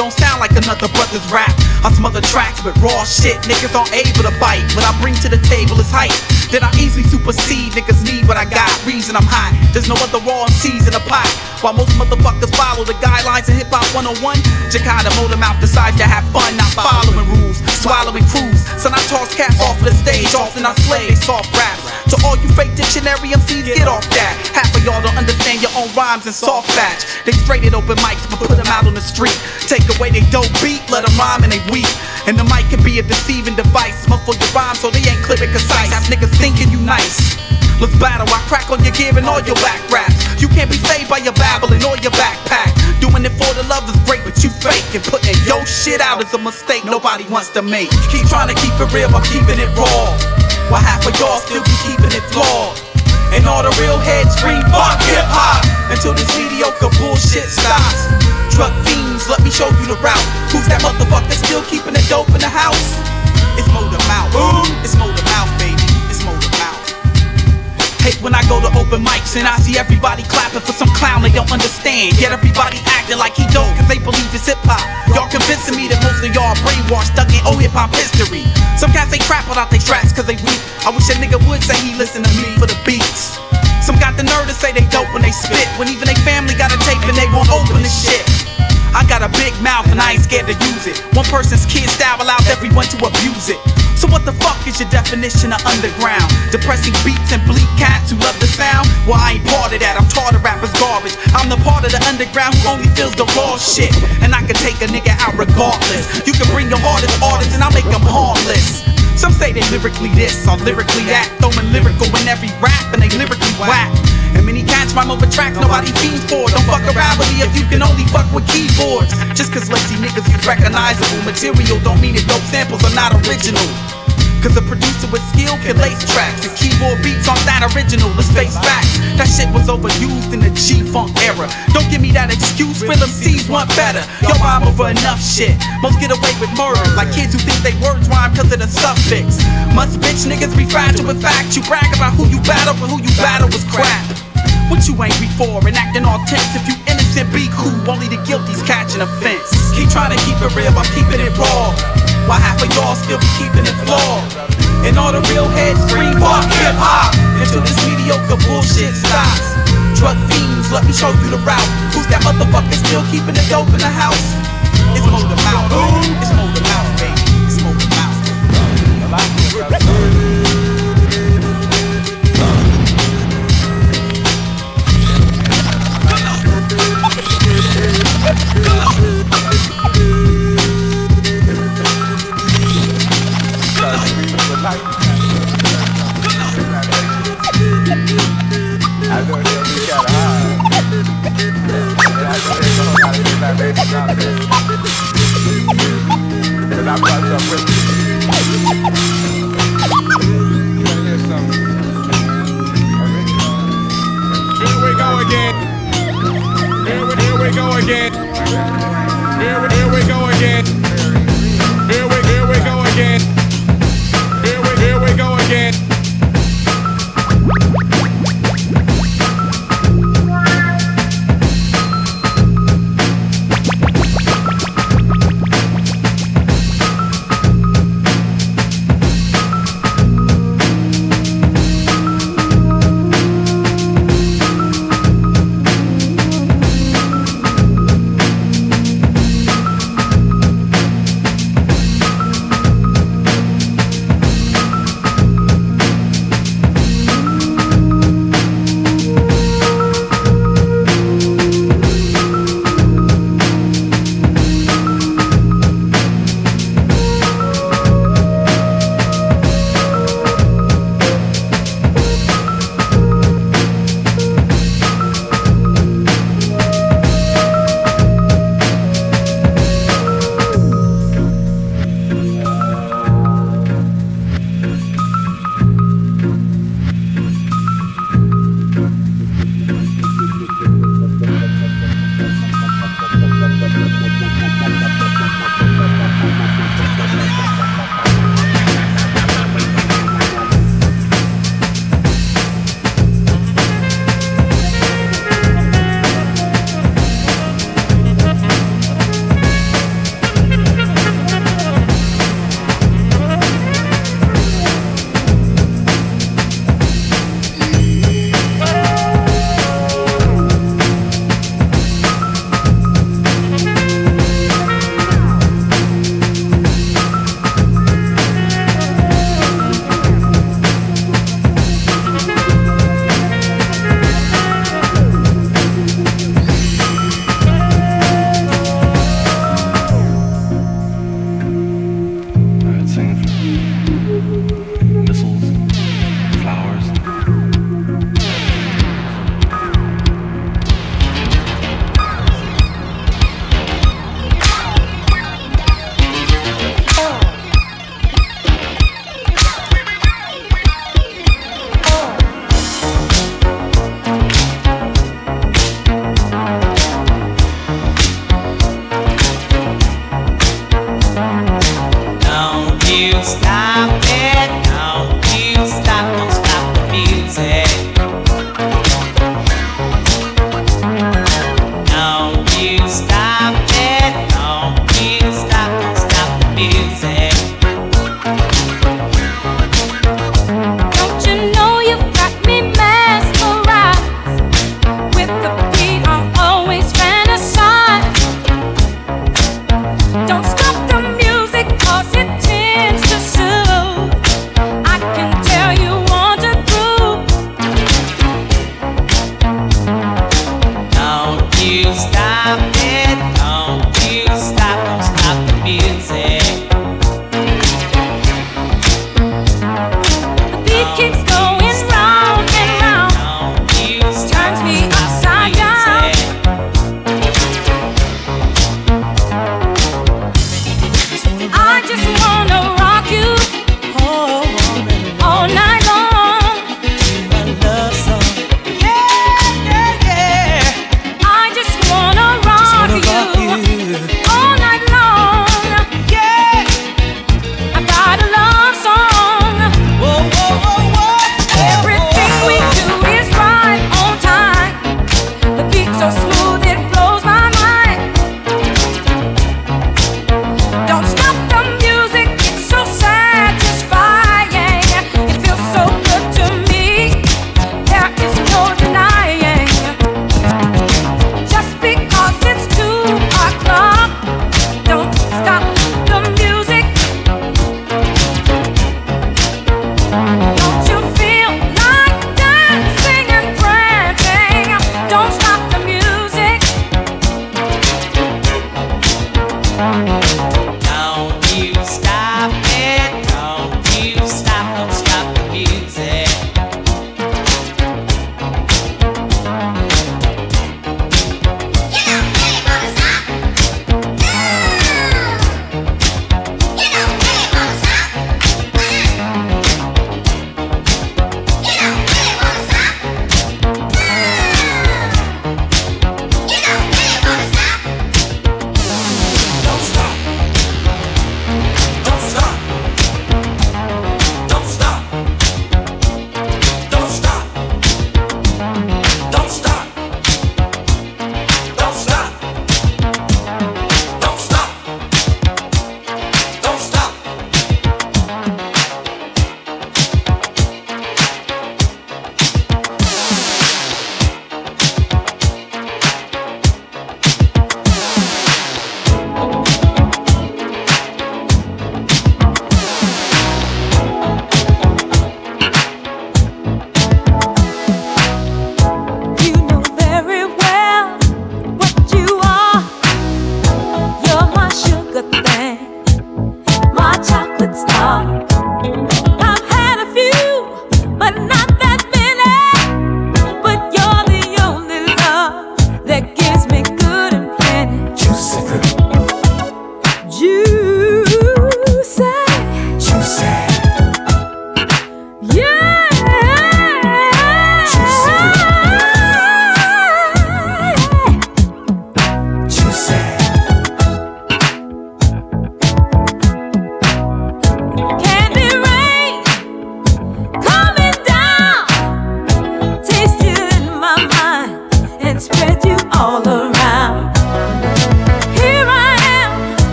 don't sound like another brother's rap. I smother tracks with raw shit, niggas aren't able to bite. What I bring to the table is hype. Then I easily supersede, niggas need what I got. Reason I'm hot, there's no other raw MCs in the pot. While most motherfuckers follow the guidelines of hip hop 101, Jakarta Motor Mouth decides to have fun, not following rules, swallowing crews. So I toss cats off of the stage, often I slay soft raps. All you fake dictionary MCs, get off that. Half of y'all don't understand your own rhymes and soft batch. They straight it open mics, but put them out on the street. Take away they dope beat, let them rhyme and they weep. And the mic can be a deceiving device. Muffle your rhymes so they ain't clear and concise. Have niggas thinking you nice. Let's battle, I crack on your gear and all your back raps. You can't be saved by your babbling or your backpack. Doing it for the love is great, but you fake. And putting your shit out is a mistake nobody wants to make. Keep trying to keep it real, I'm keeping it raw. While half of y'all still be keeping it flawed. And all the real heads scream fuck hip hop until this mediocre bullshit stops. Drug fiends, let me show you the route. Who's that motherfucker still keeping it dope in the house? It's Motor Mouth. It's Motor Mouth, When I go to open mics and I see everybody clapping for some clown they don't understand. Yet everybody acting like he dope cause they believe it's hip hop. Y'all convincing me that most of y'all brainwashed, stuck in old hip hop history. Some cats they crap without they tracks cause they weak. I wish a nigga would say he listen to me for the beats. Some got the nerve to say they dope when they spit, when even they family got a tape and they won't open got a big mouth and I ain't scared to use it. One person's kid style allows everyone to abuse it. So what the fuck is your definition of underground? Depressing beats and bleak cats who love the sound? Well, I ain't part of that. I'm taught of rappers garbage. I'm the part of the underground who only feels the raw shit. And I can take a nigga out regardless. You can bring your hardest artists and I'll make them harmless. Some say they lyrically this or lyrically that, throwing lyrical in every rap and they lyrically whack. Many cats rhyme over tracks nobody fiends for. Don't fuck around with me if you can only fuck with keyboards. Just cause lazy niggas use recognizable material don't mean that dope samples are not original. Cause a producer with skill can lace tracks and keyboard beats aren't that original. Let's face facts. That shit was overused in the G-Funk era. Don't give me that excuse, real MCs want better. Yo, I'm over enough shit. Most get away with murder, like kids who think they words rhyme cause of the suffix. Must bitch niggas be fragile with facts. You brag about who you battle, but who you battle was crap. What you angry for and acting all tense? If you innocent, be cool. Only the guilty's catching offense. Keep trying to keep it real by keeping it raw. While half of y'all still be keeping it flawed. And all the real heads scream fuck hip hop until this mediocre bullshit stops. Drug fiends, let me show you the route. Who's that motherfucker still keeping the dope in the house? It's Motor Mouth. It's Motor Mouth, baby. It's Motor Mouth.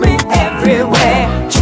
Me everywhere.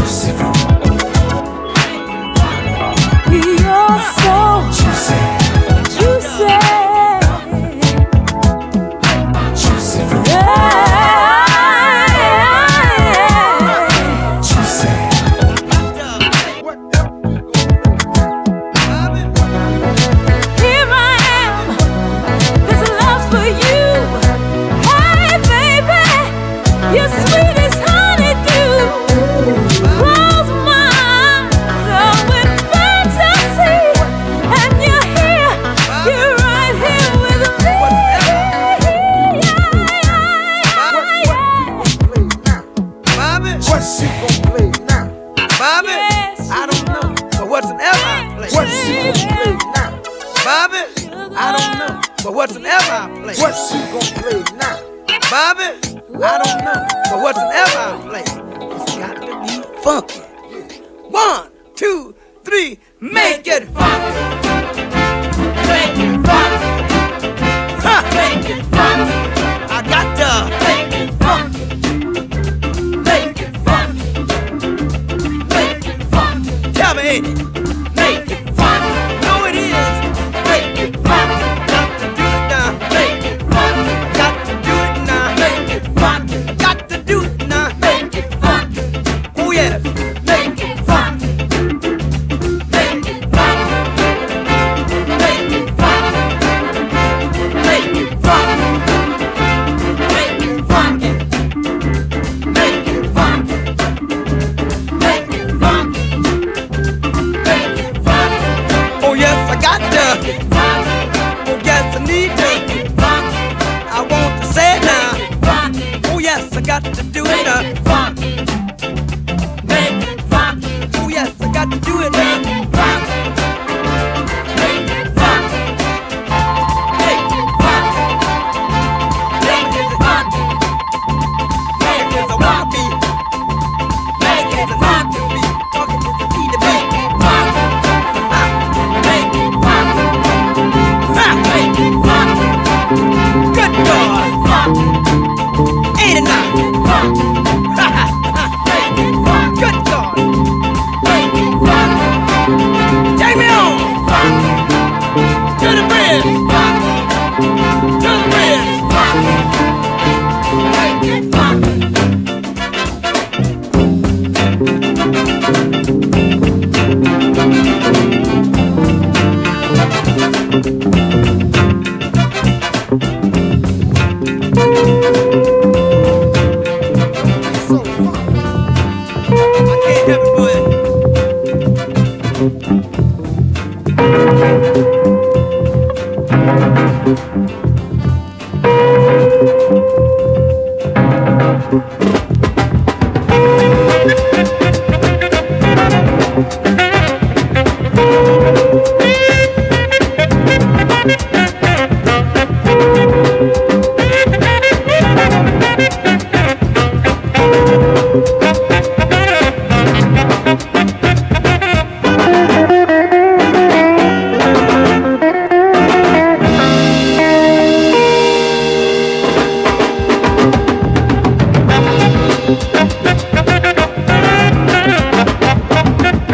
Got to do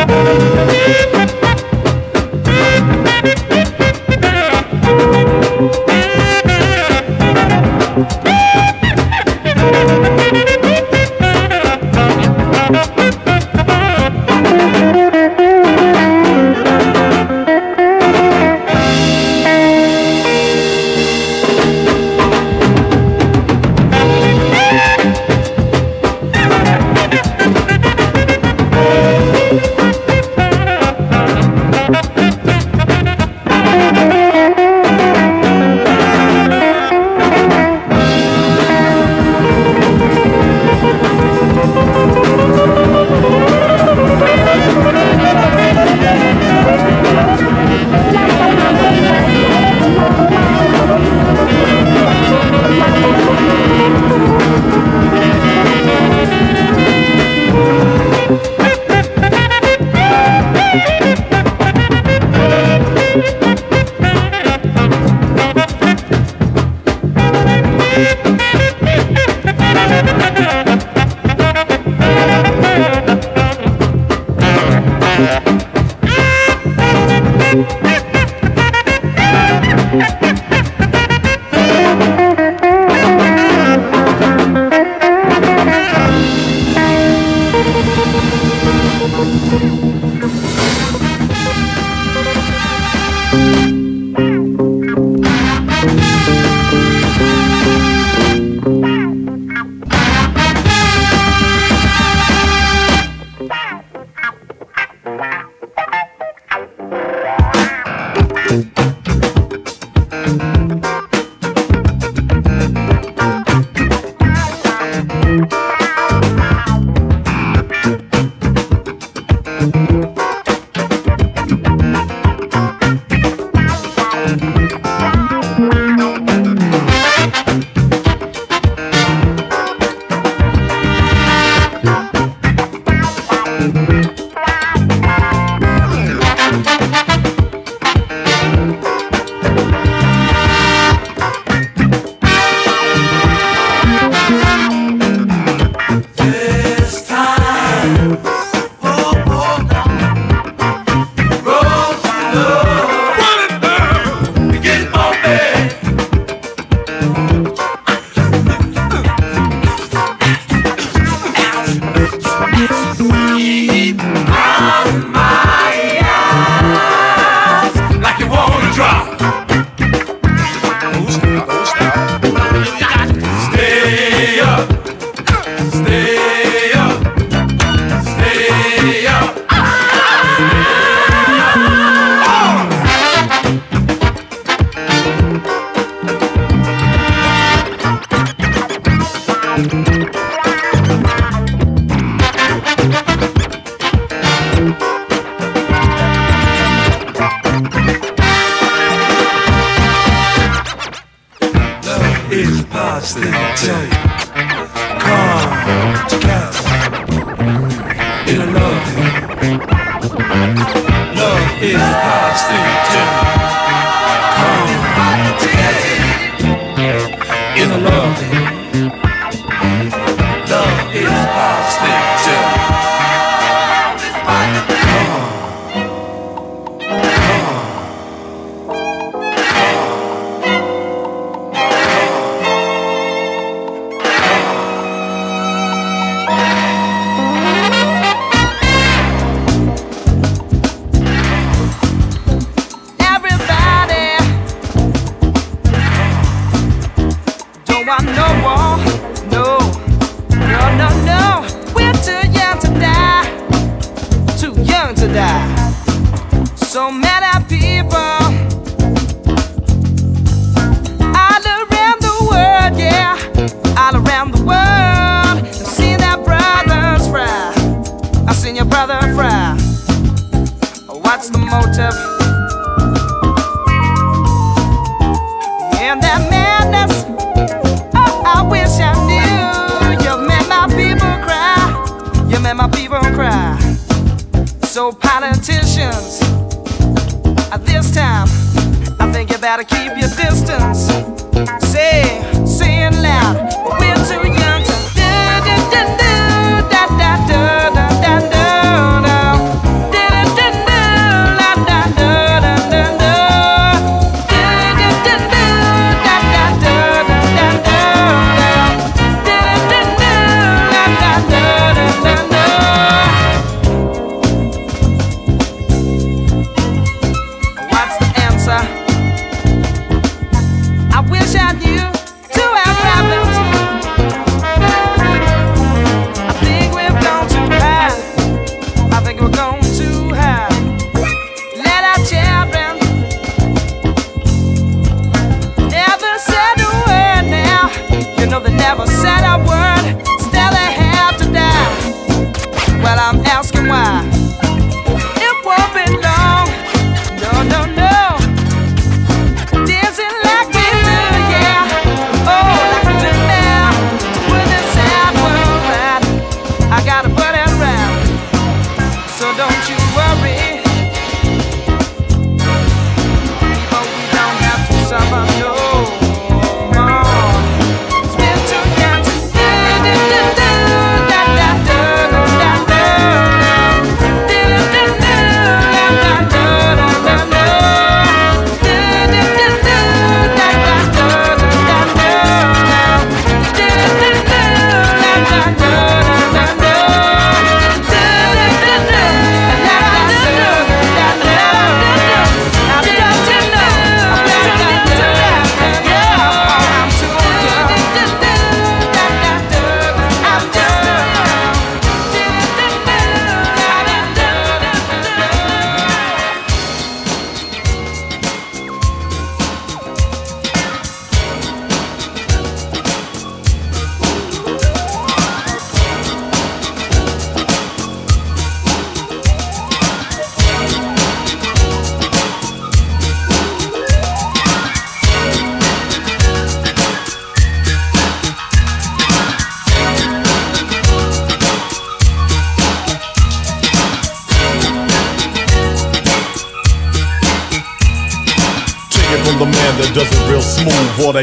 Música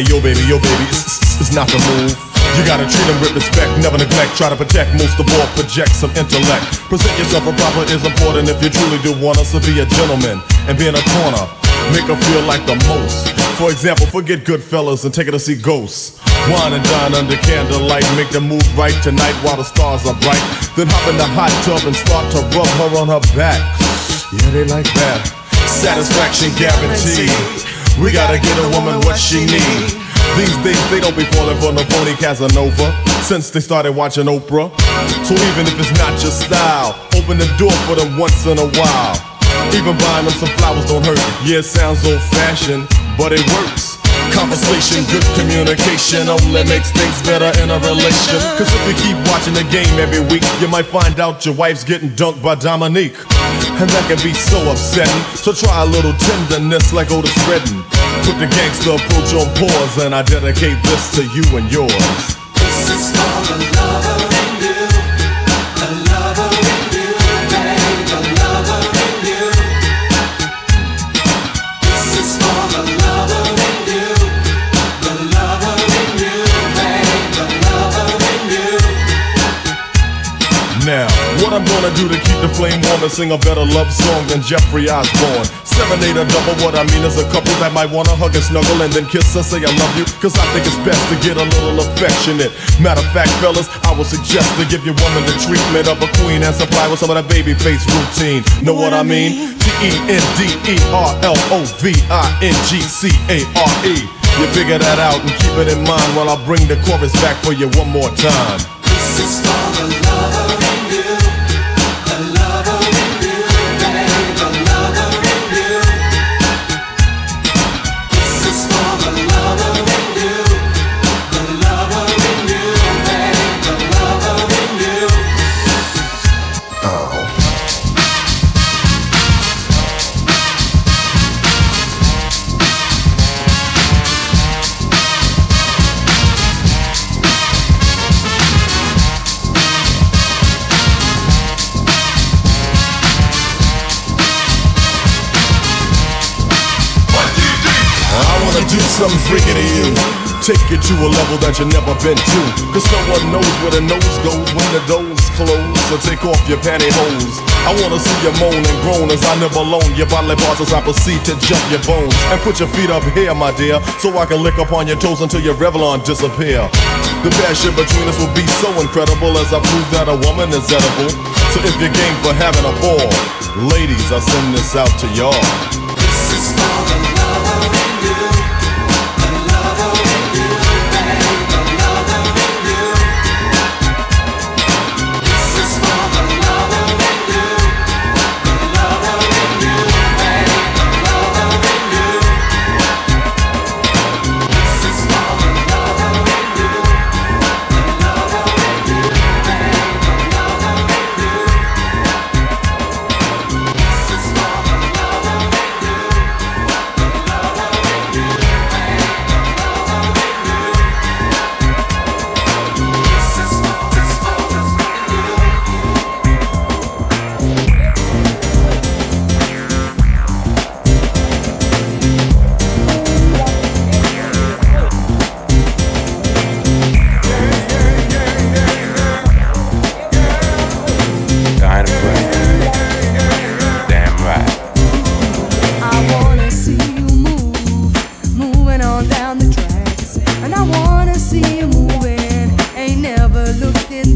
Yo baby, yo baby, it's, it's not the move. You gotta treat him with respect, never neglect. Try to protect, most of all, project some intellect. Present yourself a proper is important if you truly do want us to be a gentleman and be in a corner. Make her feel like the most. For example, forget Goodfellas and take her to see ghosts. Wine and dine under candlelight, make them move right tonight while the stars are bright. Then hop in the hot tub and start to rub her on her back. Yeah, they like that. Satisfaction guaranteed. We gotta get a woman what she need. These days they don't be falling for no phony Casanova since they started watching Oprah. So even if it's not your style, open the door for them once in a while. Even buying them some flowers don't hurt. Yeah, it sounds old fashioned, but it works. Conversation, good communication only makes things better in a relation. Cause if you keep watching the game every week, you might find out your wife's getting dunked by Dominique. And that can be so upsetting. So try a little tenderness like Otis Redding. Put the gangster approach on pause, and I dedicate this to you and yours. This is for the lover what I'm do to keep the flame warm and sing a better love song than Jeffrey Osborne. Serenade a double, what I mean is a couple that might wanna hug and snuggle and then kiss and say I love you. Cause I think it's best to get a little affectionate. Matter of fact, fellas, I would suggest to give your woman the treatment of a queen and supply with some of that baby face routine. Know what I mean? T E N D E R L O V I N G C A R E. You figure that out and keep it in mind while I bring the chorus back for you one more time. This is for the lover something freaky to you. Take you to a level that you never been to. Cause no one knows where the nose goes when the doors close. So take off your pantyhose. I wanna see you moan and groan as I nibble on your bodily parts as I proceed to jump your bones. And put your feet up here, my dear, so I can lick upon your toes until your Revlon disappear. The passion between us will be so incredible as I prove that a woman is edible. So if you're game for having a ball, ladies, I send this out to y'all. Never looking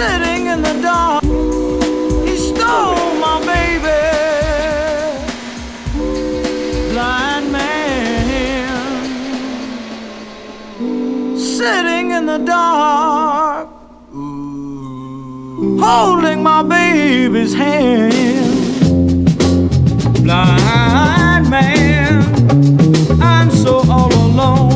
sitting in the dark. He stole my baby. Blind man sitting in the dark, holding my baby's hand. Blind man, I'm so all alone.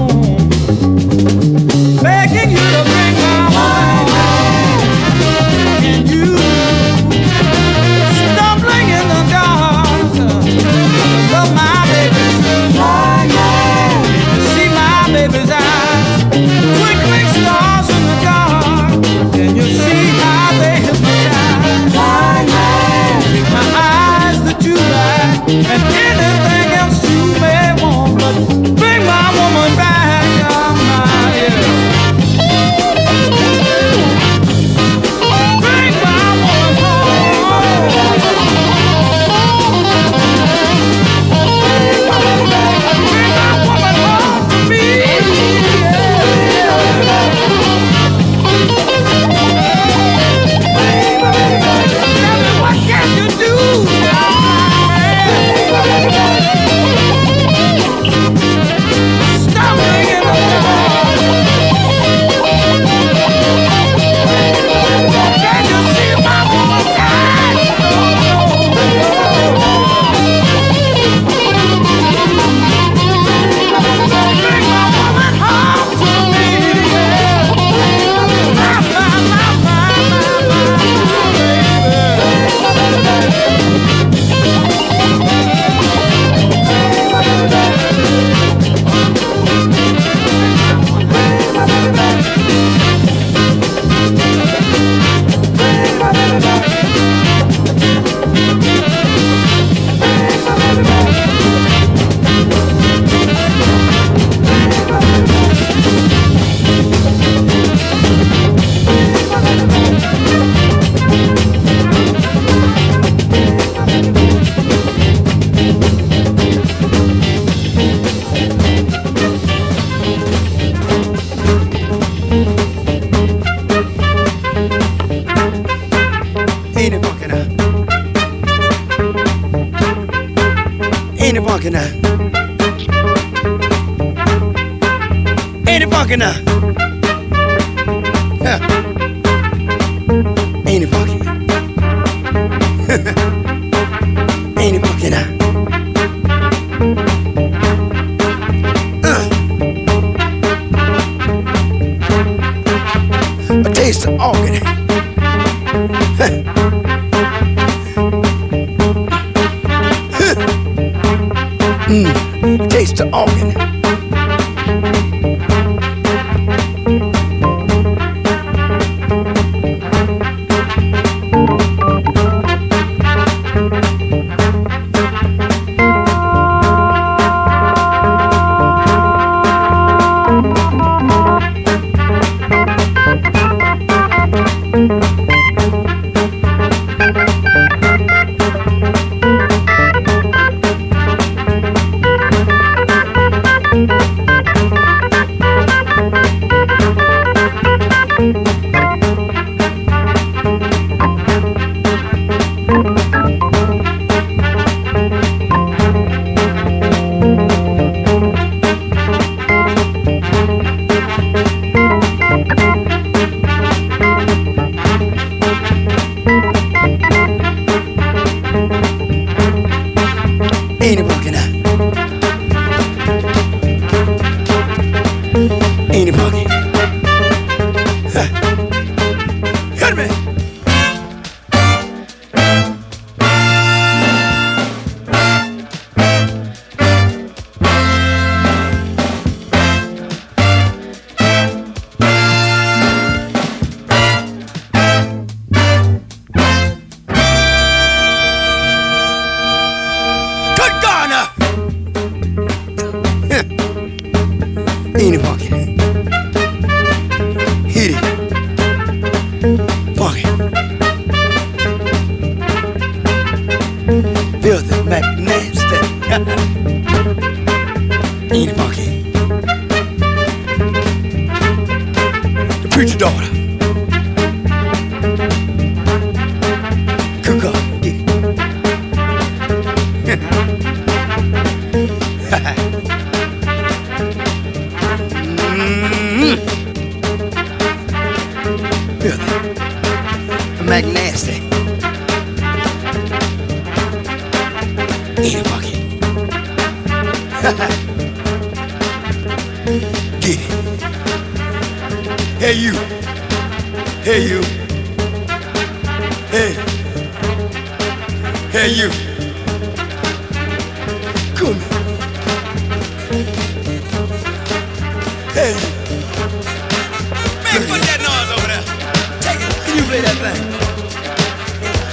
pay that thing?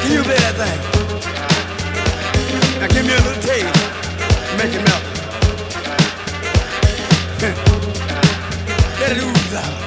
Can you pay that thing? Now give me a little taste. Make it melt. Let it ooze out.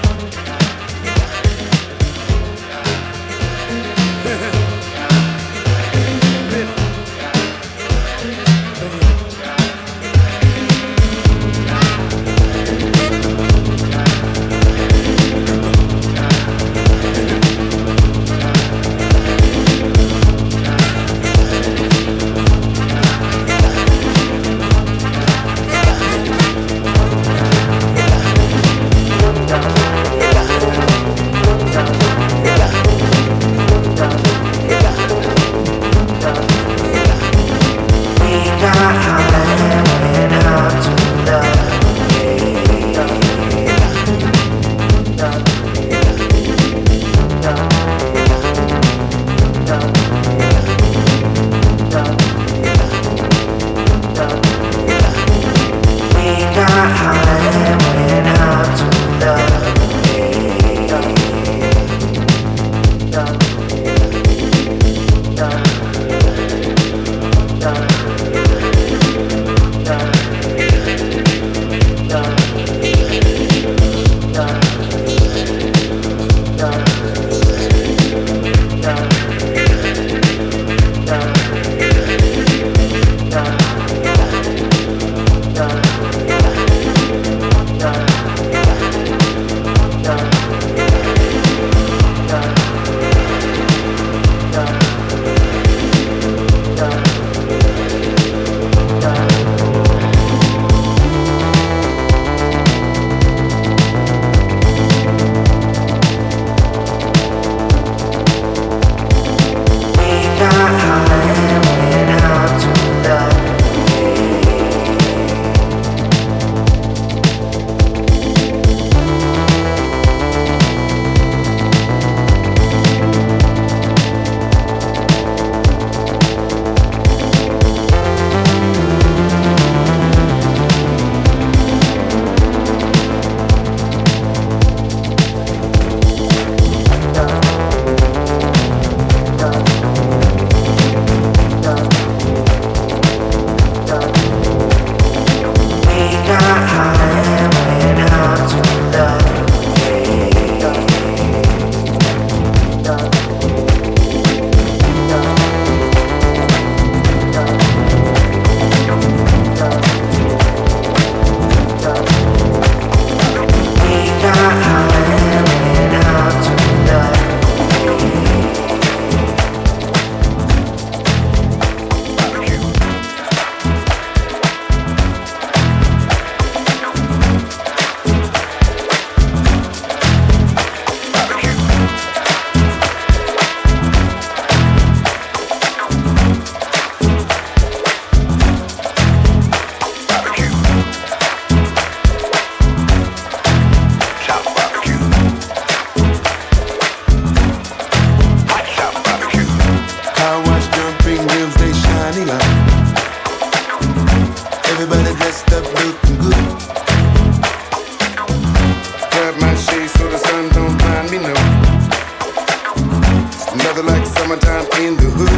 Nothing like summertime in the hood.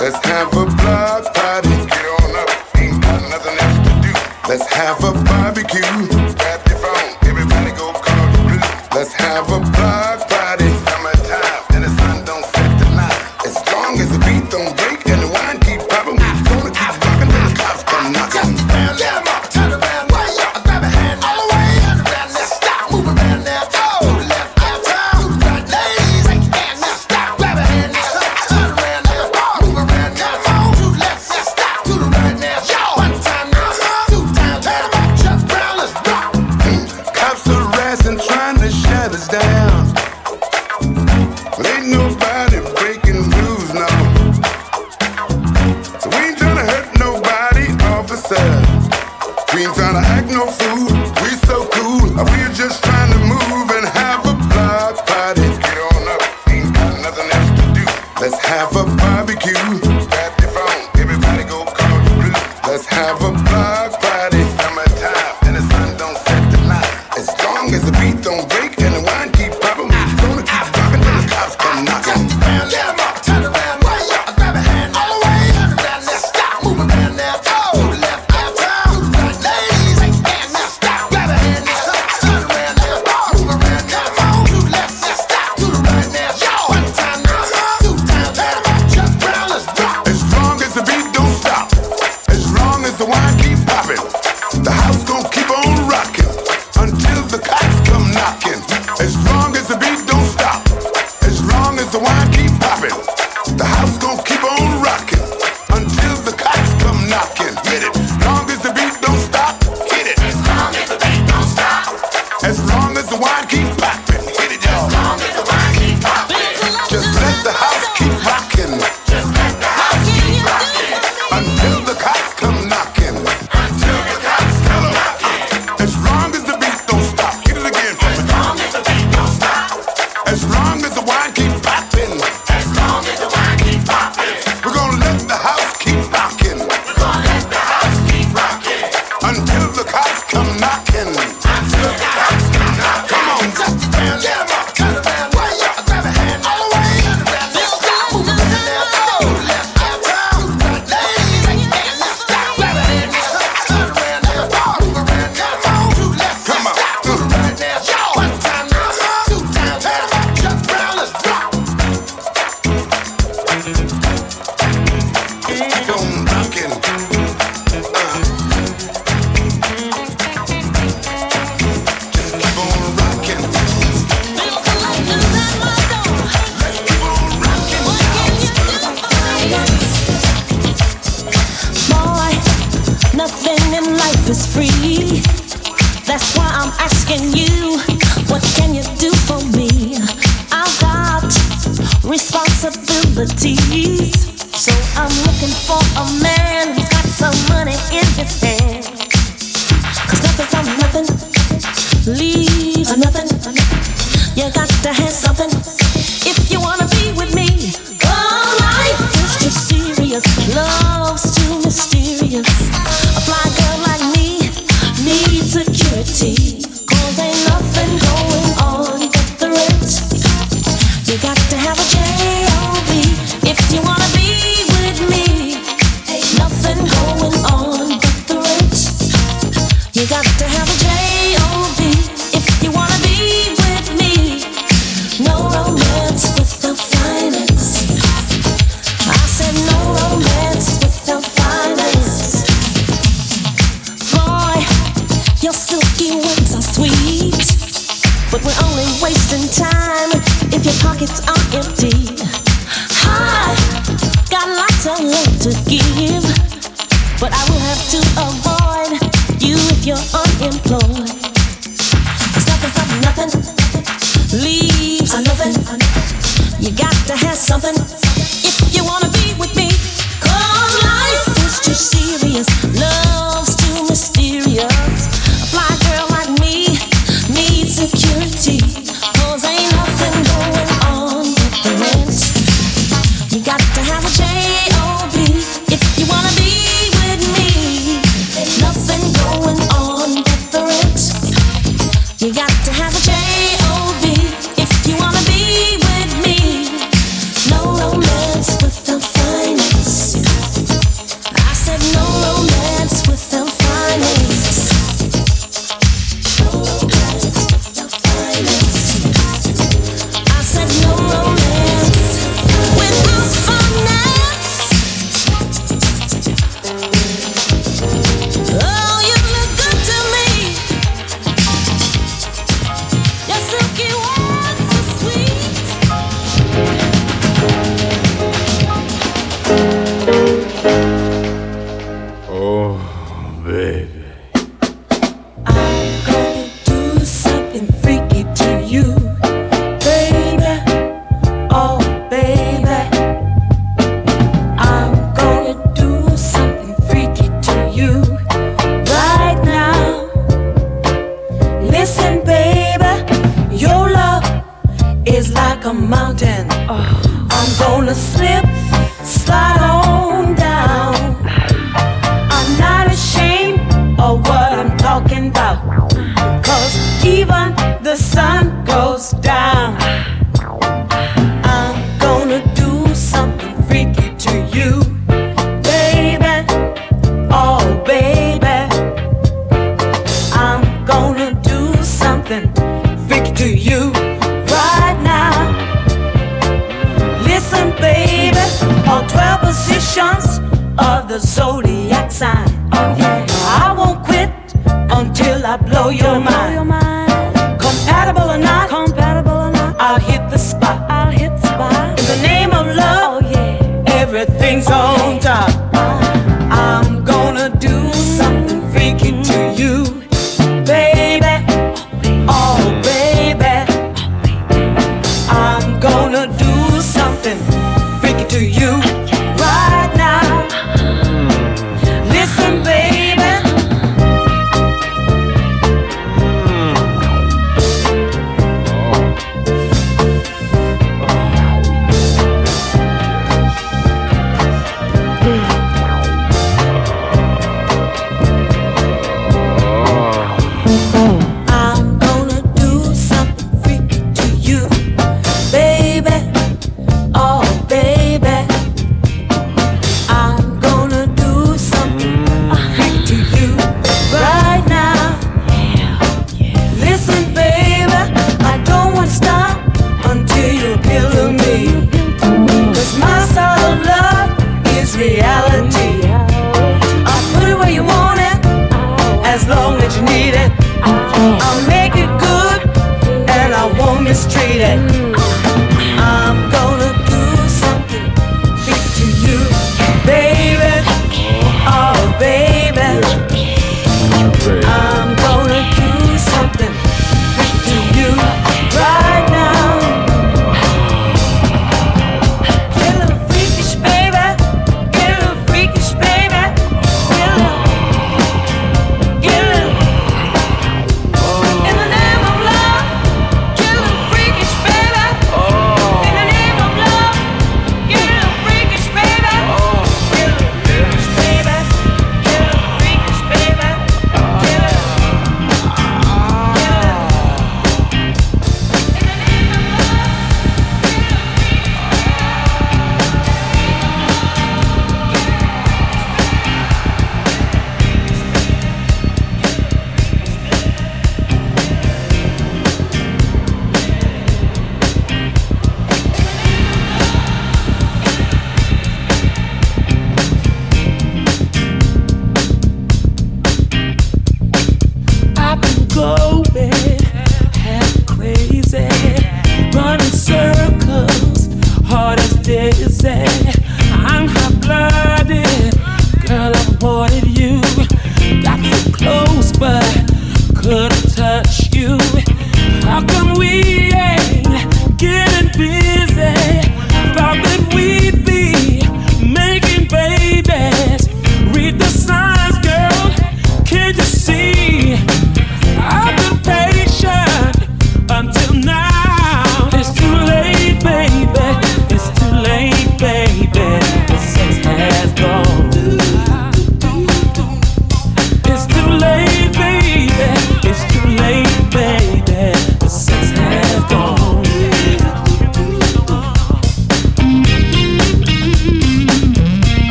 Let's have a block party. Get on up, ain't got nothing else to do. Let's have a barbecue.